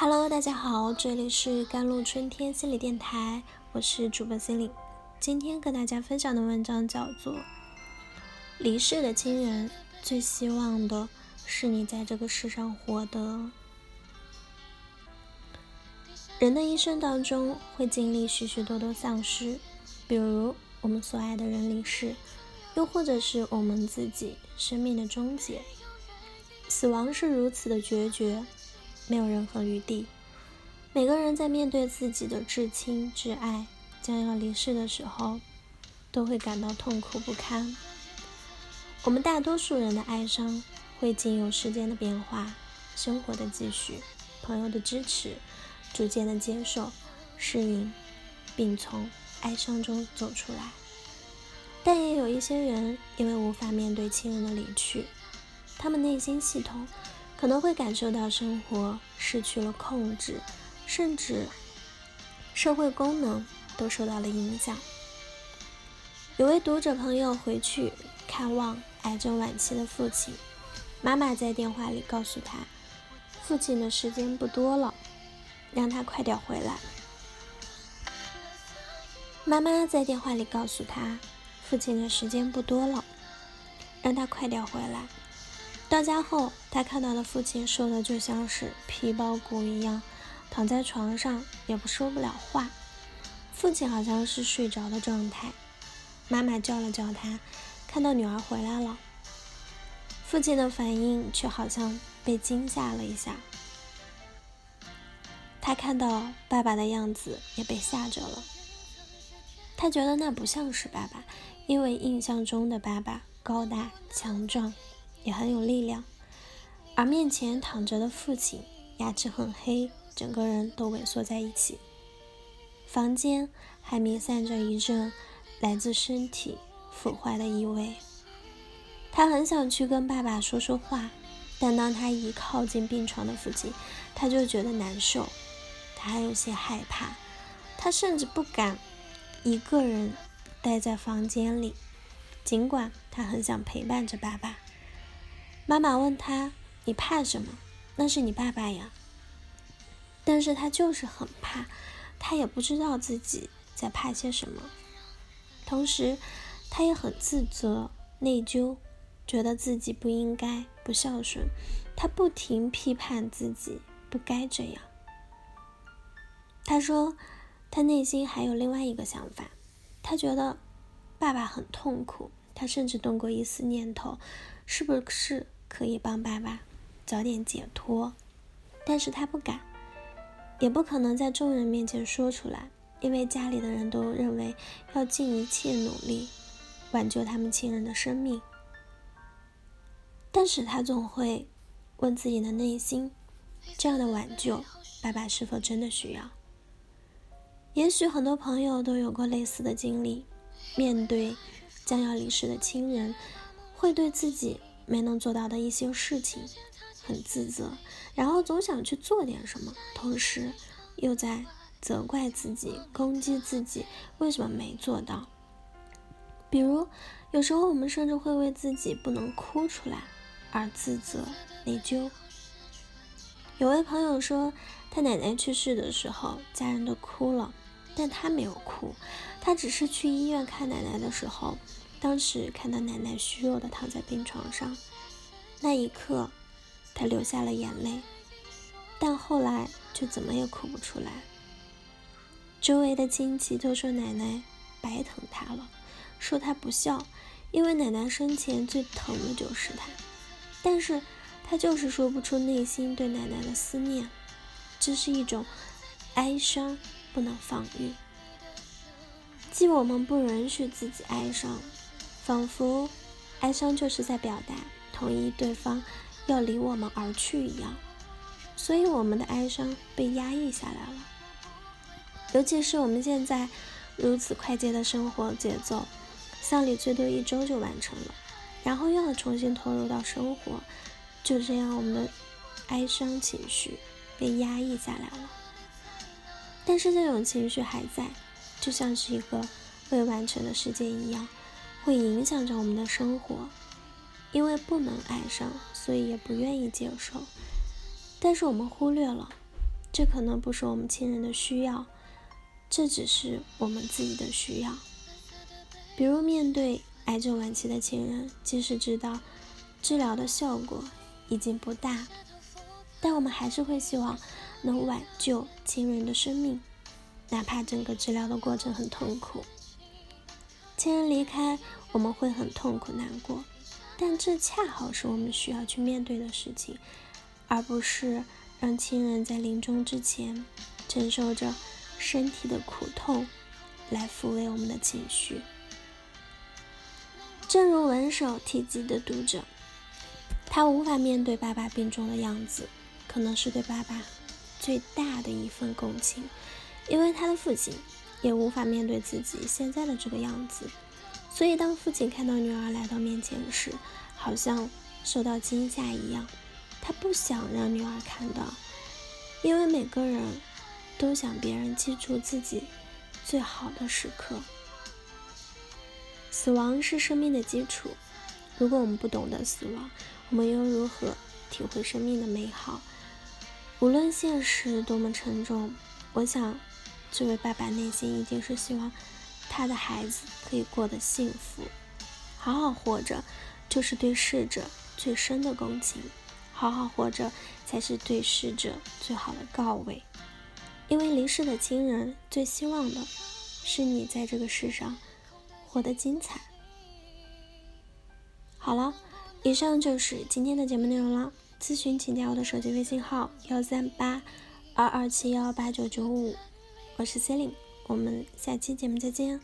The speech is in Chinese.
Hello，大家好，这里是甘露春天心理电台，我是主播心灵。今天跟大家分享的文章叫做《离世的亲人最希望的是你在这个世上活得》。人的一生当中会经历许许多多丧失，比如我们所爱的人离世，又或者是我们自己生命的终结。死亡是如此的决绝。没有任何余地。每个人在面对自己的至亲至爱将要离世的时候，都会感到痛苦不堪。我们大多数人的哀伤会经由时间的变化、生活的继续、朋友的支持，逐渐的接受、适应，并从哀伤中走出来。但也有一些人因为无法面对亲人的离去，他们内心系统。可能会感受到生活失去了控制，甚至社会功能都受到了影响。有位读者朋友回去看望癌症晚期的父亲，妈妈在电话里告诉他，父亲的时间不多了，让他快点回来。妈妈在电话里告诉他，父亲的时间不多了，让他快点回来。到家后，他看到的父亲瘦的就像是皮包骨一样，躺在床上也不说不了话。父亲好像是睡着的状态。妈妈叫了叫他，看到女儿回来了，父亲的反应却好像被惊吓了一下。他看到爸爸的样子也被吓着了。他觉得那不像是爸爸，因为印象中的爸爸高大强壮。也很有力量，而面前躺着的父亲牙齿很黑，整个人都萎缩在一起。房间还弥散着一阵来自身体腐坏的异味。他很想去跟爸爸说说话，但当他一靠近病床的父亲，他就觉得难受，他还有些害怕，他甚至不敢一个人待在房间里，尽管他很想陪伴着爸爸。妈妈问他：“你怕什么？那是你爸爸呀。”但是他就是很怕，他也不知道自己在怕些什么。同时，他也很自责、内疚，觉得自己不应该不孝顺。他不停批判自己不该这样。他说，他内心还有另外一个想法，他觉得爸爸很痛苦。他甚至动过一丝念头，是不是？可以帮爸爸早点解脱，但是他不敢，也不可能在众人面前说出来，因为家里的人都认为要尽一切努力挽救他们亲人的生命。但是他总会问自己的内心：这样的挽救，爸爸是否真的需要？也许很多朋友都有过类似的经历，面对将要离世的亲人，会对自己。没能做到的一些事情，很自责，然后总想去做点什么，同时又在责怪自己、攻击自己为什么没做到。比如，有时候我们甚至会为自己不能哭出来而自责、内疚。有位朋友说，他奶奶去世的时候，家人都哭了，但他没有哭，他只是去医院看奶奶的时候。当时看到奶奶虚弱的躺在病床上，那一刻，他流下了眼泪，但后来却怎么也哭不出来。周围的亲戚都说奶奶白疼他了，说他不孝，因为奶奶生前最疼的就是他，但是他就是说不出内心对奶奶的思念，这是一种哀伤，不能防御，即我们不允许自己哀伤。仿佛哀伤就是在表达同意对方要离我们而去一样，所以我们的哀伤被压抑下来了。尤其是我们现在如此快捷的生活节奏，丧礼最多一周就完成了，然后又要重新投入到生活，就这样我们的哀伤情绪被压抑下来了。但是这种情绪还在，就像是一个未完成的世界一样。会影响着我们的生活，因为不能爱上，所以也不愿意接受。但是我们忽略了，这可能不是我们亲人的需要，这只是我们自己的需要。比如面对癌症晚期的亲人，即使知道治疗的效果已经不大，但我们还是会希望能挽救亲人的生命，哪怕整个治疗的过程很痛苦。亲人离开，我们会很痛苦难过，但这恰好是我们需要去面对的事情，而不是。让亲人在临终之前承受着身体的苦痛，来抚慰我们的情绪。正如文手提及的读者，他无法面对爸爸病重的样子，可能是对爸爸最大的一份共情，因为他的父亲也无法面对自己现在的这个样子，所以当父亲看到女儿来到面前时，好像受到惊吓一样。他不想让女儿看到，因为每个人都想别人记住自己最好的时刻。死亡是生命的基础，如果我们不懂得死亡，我们又如何体会生命的美好？无论现实多么沉重，我想，这位爸爸内心一定是希望他的孩子可以过得幸福，好好活着，就是对逝者最深的共情。好好活着，才是对逝者最好的告慰。因为离世的亲人最希望的，是你在这个世上活得精彩。好了，以上就是今天的节目内容了。咨询请加我的手机微信号：幺三八二二七幺八九九五，我是 c e l i n e 我们下期节目再见。